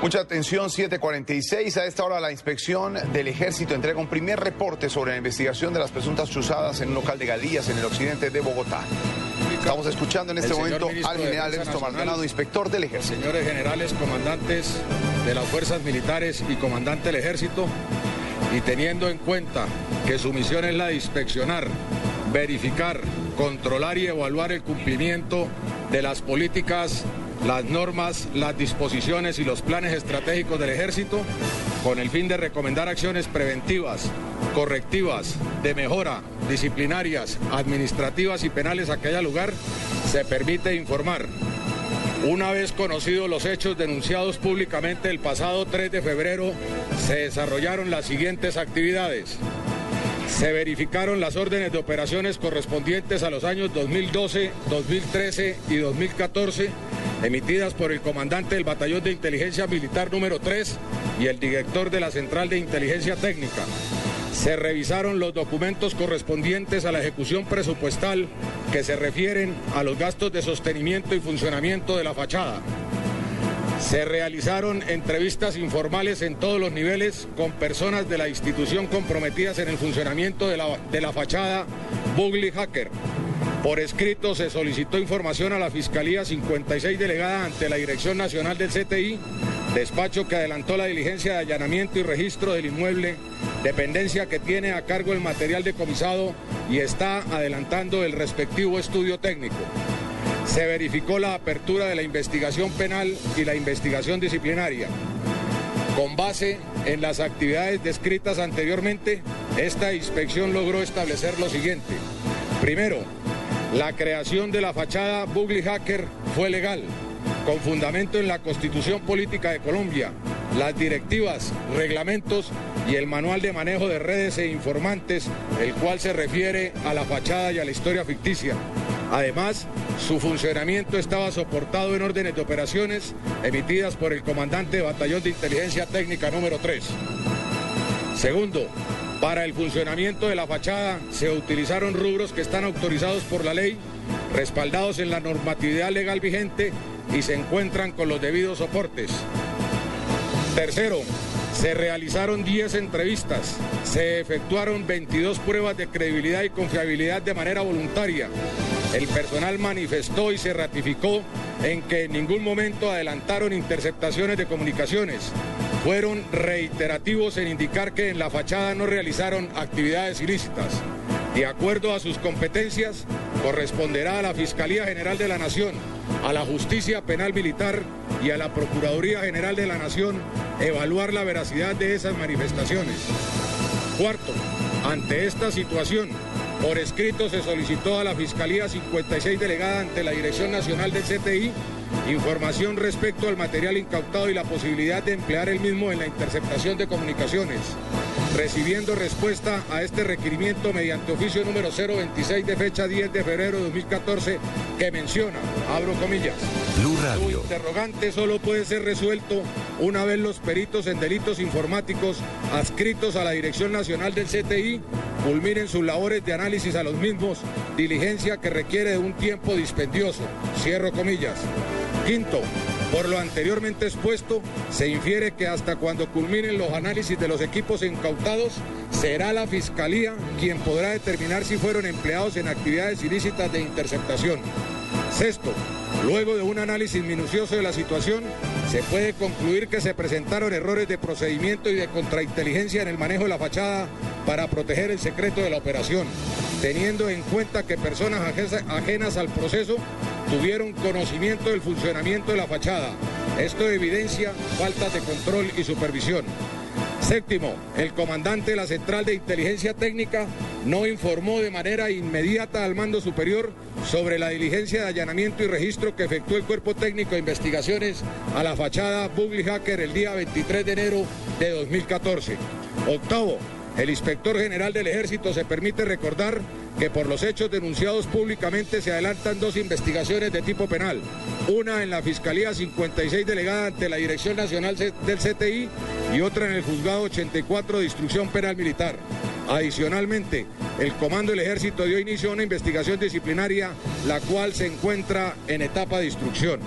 Mucha atención, 746. A esta hora la inspección del ejército entrega un primer reporte sobre la investigación de las presuntas chuzadas en un local de Galías en el occidente de Bogotá. Estamos escuchando en este momento al general Ernesto Maldonado, inspector del ejército. Señores generales, comandantes de las fuerzas militares y comandante del ejército, y teniendo en cuenta que su misión es la de inspeccionar, verificar, controlar y evaluar el cumplimiento de las políticas las normas, las disposiciones y los planes estratégicos del ejército con el fin de recomendar acciones preventivas, correctivas, de mejora, disciplinarias, administrativas y penales a que haya lugar, se permite informar. Una vez conocidos los hechos denunciados públicamente el pasado 3 de febrero, se desarrollaron las siguientes actividades. Se verificaron las órdenes de operaciones correspondientes a los años 2012, 2013 y 2014 emitidas por el comandante del Batallón de Inteligencia Militar número 3 y el director de la Central de Inteligencia Técnica. Se revisaron los documentos correspondientes a la ejecución presupuestal que se refieren a los gastos de sostenimiento y funcionamiento de la fachada. Se realizaron entrevistas informales en todos los niveles con personas de la institución comprometidas en el funcionamiento de la, de la fachada Bugly Hacker por escrito se solicitó información a la Fiscalía 56 delegada ante la Dirección Nacional del CTI, despacho que adelantó la diligencia de allanamiento y registro del inmueble, dependencia que tiene a cargo el material decomisado y está adelantando el respectivo estudio técnico. Se verificó la apertura de la investigación penal y la investigación disciplinaria. Con base en las actividades descritas anteriormente, esta inspección logró establecer lo siguiente. Primero, la creación de la fachada Bugly Hacker fue legal, con fundamento en la Constitución Política de Colombia, las directivas, reglamentos y el manual de manejo de redes e informantes, el cual se refiere a la fachada y a la historia ficticia. Además, su funcionamiento estaba soportado en órdenes de operaciones emitidas por el comandante de Batallón de Inteligencia Técnica número 3. Segundo, para el funcionamiento de la fachada se utilizaron rubros que están autorizados por la ley, respaldados en la normatividad legal vigente y se encuentran con los debidos soportes. Tercero, se realizaron 10 entrevistas, se efectuaron 22 pruebas de credibilidad y confiabilidad de manera voluntaria. El personal manifestó y se ratificó en que en ningún momento adelantaron interceptaciones de comunicaciones, fueron reiterativos en indicar que en la fachada no realizaron actividades ilícitas. De acuerdo a sus competencias, corresponderá a la Fiscalía General de la Nación, a la Justicia Penal Militar y a la Procuraduría General de la Nación evaluar la veracidad de esas manifestaciones. Cuarto, ante esta situación, por escrito se solicitó a la Fiscalía 56 delegada ante la Dirección Nacional del CTI información respecto al material incautado y la posibilidad de emplear el mismo en la interceptación de comunicaciones, recibiendo respuesta a este requerimiento mediante oficio número 026 de fecha 10 de febrero de 2014 que menciona, abro comillas, Blue Radio. interrogante solo puede ser resuelto una vez los peritos en delitos informáticos adscritos a la Dirección Nacional del CTI culminen sus labores de análisis a los mismos, diligencia que requiere de un tiempo dispendioso, cierro comillas. Quinto, por lo anteriormente expuesto, se infiere que hasta cuando culminen los análisis de los equipos incautados, será la Fiscalía quien podrá determinar si fueron empleados en actividades ilícitas de interceptación. Sexto, luego de un análisis minucioso de la situación, se puede concluir que se presentaron errores de procedimiento y de contrainteligencia en el manejo de la fachada para proteger el secreto de la operación, teniendo en cuenta que personas ajenas al proceso tuvieron conocimiento del funcionamiento de la fachada. Esto evidencia falta de control y supervisión. Séptimo, el comandante de la Central de Inteligencia Técnica no informó de manera inmediata al mando superior sobre la diligencia de allanamiento y registro que efectuó el Cuerpo Técnico de Investigaciones a la fachada Bugly Hacker el día 23 de enero de 2014. Octavo, el inspector general del ejército se permite recordar que por los hechos denunciados públicamente se adelantan dos investigaciones de tipo penal, una en la Fiscalía 56 delegada ante la Dirección Nacional del CTI y otra en el Juzgado 84 de Instrucción Penal Militar. Adicionalmente, el Comando del Ejército dio inicio a una investigación disciplinaria, la cual se encuentra en etapa de instrucción.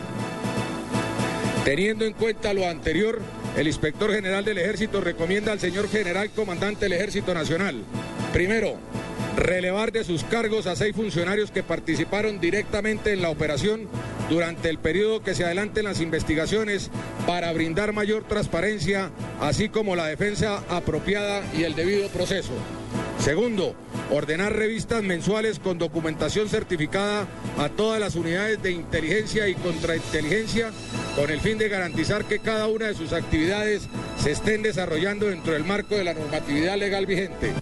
Teniendo en cuenta lo anterior, el inspector general del ejército recomienda al señor general comandante del ejército nacional, primero, relevar de sus cargos a seis funcionarios que participaron directamente en la operación durante el periodo que se adelanten las investigaciones para brindar mayor transparencia, así como la defensa apropiada y el debido proceso. Segundo, ordenar revistas mensuales con documentación certificada a todas las unidades de inteligencia y contrainteligencia con el fin de garantizar que cada una de sus actividades se estén desarrollando dentro del marco de la normatividad legal vigente.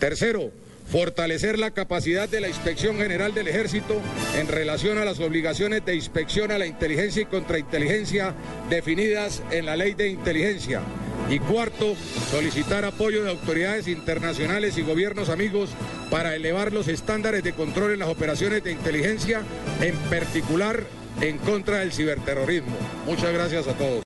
Tercero, fortalecer la capacidad de la Inspección General del Ejército en relación a las obligaciones de inspección a la inteligencia y contrainteligencia definidas en la Ley de Inteligencia. Y cuarto, solicitar apoyo de autoridades internacionales y gobiernos amigos para elevar los estándares de control en las operaciones de inteligencia, en particular en contra del ciberterrorismo. Muchas gracias a todos.